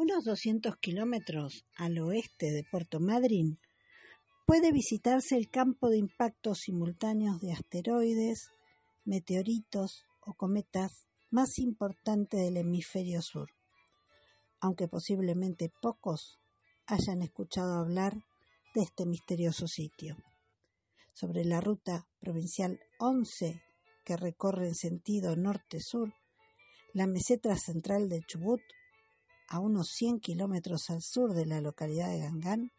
unos 200 kilómetros al oeste de Puerto Madryn, puede visitarse el campo de impactos simultáneos de asteroides, meteoritos o cometas más importante del hemisferio sur, aunque posiblemente pocos hayan escuchado hablar de este misterioso sitio. Sobre la ruta provincial 11 que recorre en sentido norte-sur, la meseta central de Chubut, a unos 100 kilómetros al sur de la localidad de Gangán,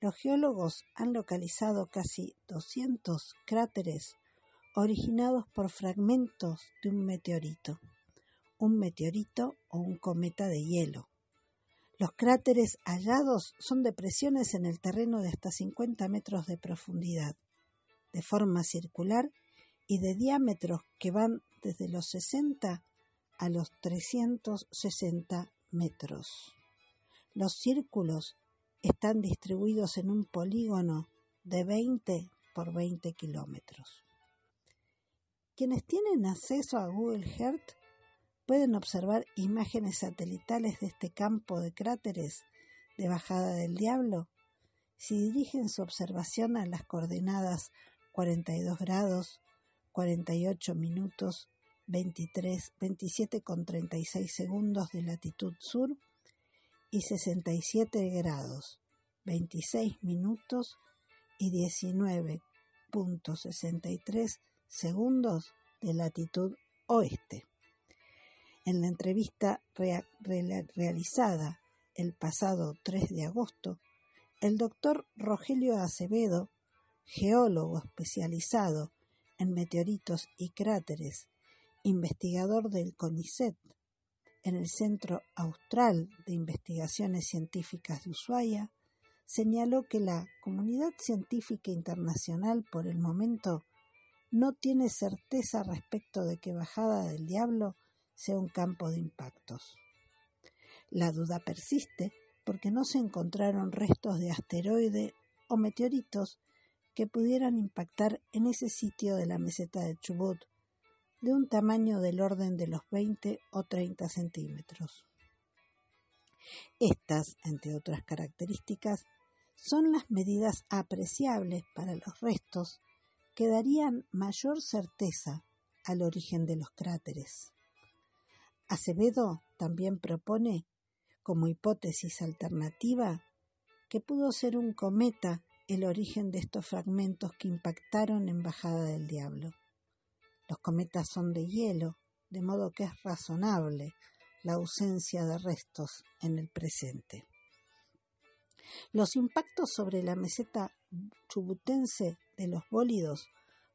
los geólogos han localizado casi 200 cráteres originados por fragmentos de un meteorito, un meteorito o un cometa de hielo. Los cráteres hallados son depresiones en el terreno de hasta 50 metros de profundidad, de forma circular y de diámetros que van desde los 60 a los 360 Los círculos están distribuidos en un polígono de 20 por 20 kilómetros. Quienes tienen acceso a Google Earth pueden observar imágenes satelitales de este campo de cráteres de bajada del diablo si dirigen su observación a las coordenadas 42 grados, 48 minutos, 23, 27 con 36 segundos de latitud sur y 67 grados, 26 minutos y 19.63 segundos de latitud oeste. En la entrevista realizada el pasado 3 de agosto, el doctor Rogelio Acevedo, geólogo especializado en meteoritos y cráteres, investigador del CONICET en el Centro Austral de Investigaciones Científicas de Ushuaia, señaló que la comunidad científica internacional por el momento no tiene certeza respecto de que Bajada del Diablo sea un campo de impactos. La duda persiste porque no se encontraron restos de asteroide o meteoritos que pudieran impactar en ese sitio de la meseta de Chubut de un tamaño del orden de los 20 o 30 centímetros. Estas, entre otras características, son las medidas apreciables para los restos que darían mayor certeza al origen de los cráteres. Acevedo también propone, como hipótesis alternativa, que pudo ser un cometa el origen de estos fragmentos que impactaron en Bajada del Diablo. Los cometas son de hielo, de modo que es razonable la ausencia de restos en el presente. Los impactos sobre la meseta chubutense de los bólidos,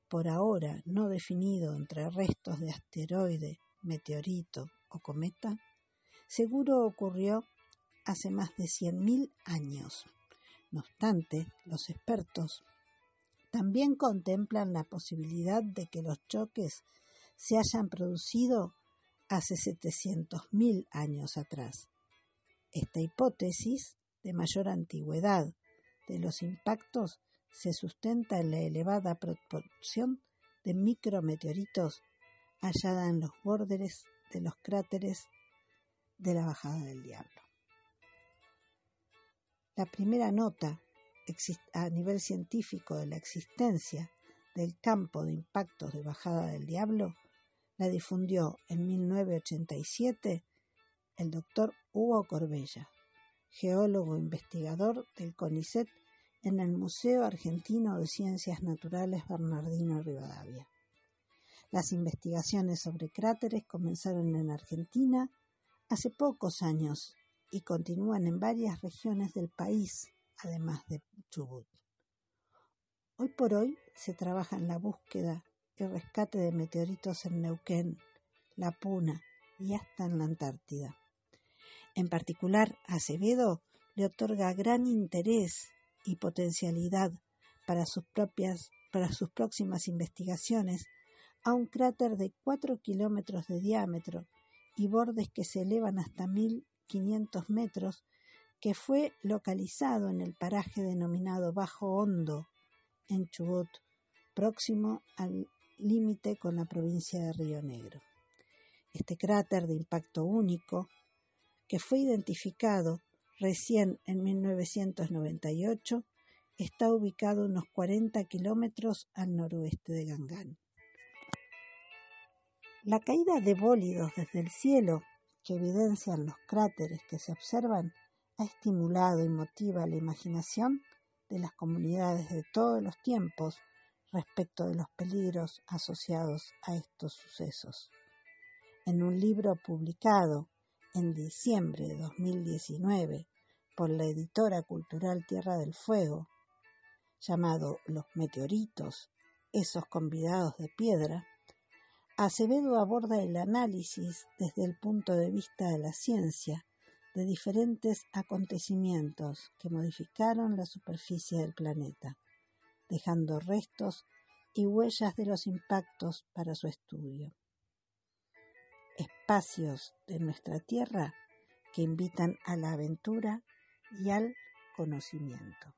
por ahora no definido entre restos de asteroide, meteorito o cometa, seguro ocurrió hace más de 100.000 años. No obstante, los expertos también contemplan la posibilidad de que los choques se hayan producido hace 700.000 años atrás. Esta hipótesis de mayor antigüedad de los impactos se sustenta en la elevada proporción de micrometeoritos hallada en los bordes de los cráteres de la bajada del diablo. La primera nota a nivel científico de la existencia del campo de impactos de bajada del diablo la difundió en 1987 el doctor Hugo Corbella, geólogo investigador del CONICET en el Museo Argentino de Ciencias Naturales Bernardino Rivadavia. Las investigaciones sobre cráteres comenzaron en Argentina hace pocos años y continúan en varias regiones del país, además de Chubut. Hoy por hoy se trabaja en la búsqueda y rescate de meteoritos en Neuquén, La Puna y hasta en la Antártida. En particular, Acevedo le otorga gran interés y potencialidad para sus propias para sus próximas investigaciones a un cráter de 4 kilómetros de diámetro y bordes que se elevan hasta 1500 metros que fue localizado en el paraje denominado Bajo Hondo, en Chubut, próximo al límite con la provincia de Río Negro. Este cráter de impacto único, que fue identificado recién en 1998, está ubicado unos 40 kilómetros al noroeste de Gangán. La caída de bólidos desde el cielo, que evidencian los cráteres que se observan, ha estimulado y motiva la imaginación de las comunidades de todos los tiempos respecto de los peligros asociados a estos sucesos. En un libro publicado en diciembre de 2019 por la editora cultural Tierra del Fuego, llamado Los meteoritos, esos convidados de piedra, Acevedo aborda el análisis desde el punto de vista de la ciencia de diferentes acontecimientos que modificaron la superficie del planeta, dejando restos y huellas de los impactos para su estudio. Espacios de nuestra Tierra que invitan a la aventura y al conocimiento.